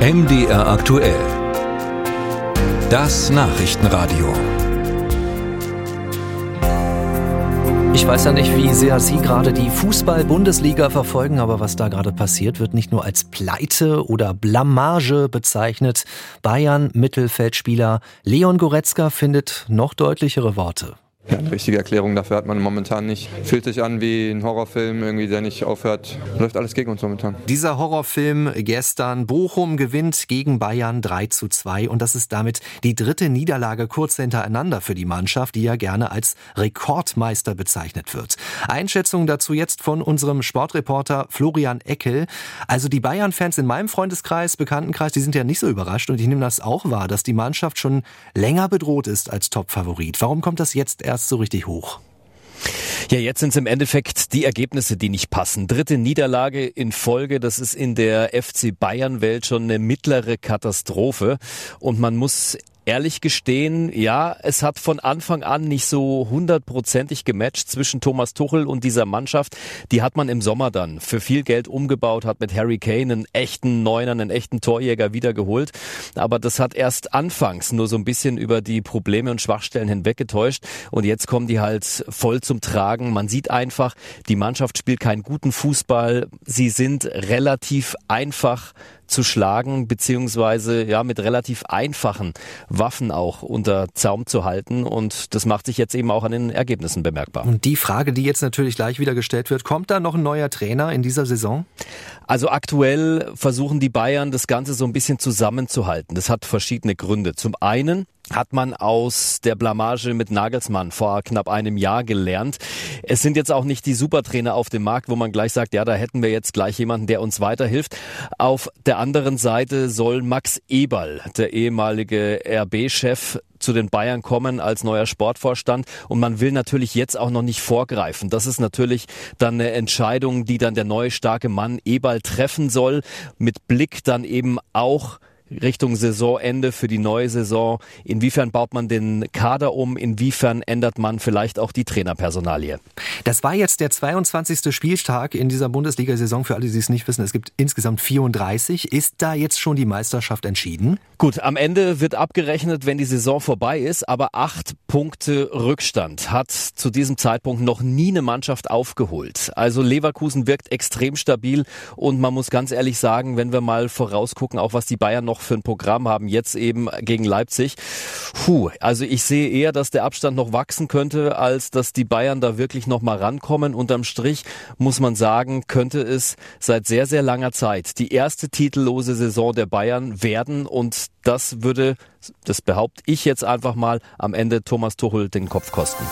MDR aktuell. Das Nachrichtenradio. Ich weiß ja nicht, wie sehr Sie gerade die Fußball-Bundesliga verfolgen, aber was da gerade passiert, wird nicht nur als Pleite oder Blamage bezeichnet. Bayern Mittelfeldspieler Leon Goretzka findet noch deutlichere Worte. Ja, eine richtige Erklärung dafür hat man momentan nicht. Fühlt sich an wie ein Horrorfilm, irgendwie, der nicht aufhört. Läuft alles gegen uns momentan. Dieser Horrorfilm gestern. Bochum gewinnt gegen Bayern 3 zu 2 und das ist damit die dritte Niederlage kurz hintereinander für die Mannschaft, die ja gerne als Rekordmeister bezeichnet wird. Einschätzung dazu jetzt von unserem Sportreporter Florian Eckel. Also die Bayern-Fans in meinem Freundeskreis, Bekanntenkreis, die sind ja nicht so überrascht und ich nehme das auch wahr, dass die Mannschaft schon länger bedroht ist als Topfavorit. Warum kommt das jetzt erst so richtig hoch? Ja, jetzt sind es im Endeffekt die Ergebnisse, die nicht passen. Dritte Niederlage in Folge, das ist in der FC Bayern-Welt schon eine mittlere Katastrophe. Und man muss ehrlich gestehen, ja, es hat von Anfang an nicht so hundertprozentig gematcht zwischen Thomas Tuchel und dieser Mannschaft. Die hat man im Sommer dann für viel Geld umgebaut, hat mit Harry Kane einen echten Neuner, einen echten Torjäger wiedergeholt. Aber das hat erst anfangs nur so ein bisschen über die Probleme und Schwachstellen hinweggetäuscht. Und jetzt kommen die halt voll zum Tragen. Man sieht einfach, die Mannschaft spielt keinen guten Fußball. Sie sind relativ einfach zu schlagen, beziehungsweise ja mit relativ einfachen Waffen auch unter Zaum zu halten. Und das macht sich jetzt eben auch an den Ergebnissen bemerkbar. Und die Frage, die jetzt natürlich gleich wieder gestellt wird, kommt da noch ein neuer Trainer in dieser Saison? Also aktuell versuchen die Bayern das Ganze so ein bisschen zusammenzuhalten. Das hat verschiedene Gründe. Zum einen hat man aus der Blamage mit Nagelsmann vor knapp einem Jahr gelernt. Es sind jetzt auch nicht die Supertrainer auf dem Markt, wo man gleich sagt, ja, da hätten wir jetzt gleich jemanden, der uns weiterhilft. Auf der anderen Seite soll Max Eberl, der ehemalige RB-Chef, zu den Bayern kommen als neuer Sportvorstand und man will natürlich jetzt auch noch nicht vorgreifen. Das ist natürlich dann eine Entscheidung, die dann der neue starke Mann Eberl treffen soll, mit Blick dann eben auch Richtung Saisonende für die neue Saison. Inwiefern baut man den Kader um? Inwiefern ändert man vielleicht auch die Trainerpersonalie? Das war jetzt der 22. Spieltag in dieser Bundesliga-Saison. Für alle, die es nicht wissen, es gibt insgesamt 34. Ist da jetzt schon die Meisterschaft entschieden? Gut, am Ende wird abgerechnet, wenn die Saison vorbei ist. Aber acht Punkte Rückstand hat zu diesem Zeitpunkt noch nie eine Mannschaft aufgeholt. Also Leverkusen wirkt extrem stabil und man muss ganz ehrlich sagen, wenn wir mal vorausgucken, auch was die Bayern noch für ein Programm haben, jetzt eben gegen Leipzig. Puh, also ich sehe eher, dass der Abstand noch wachsen könnte, als dass die Bayern da wirklich noch mal rankommen. Unterm Strich muss man sagen, könnte es seit sehr, sehr langer Zeit die erste titellose Saison der Bayern werden und das würde, das behaupte ich jetzt einfach mal, am Ende Thomas Tuchel den Kopf kosten.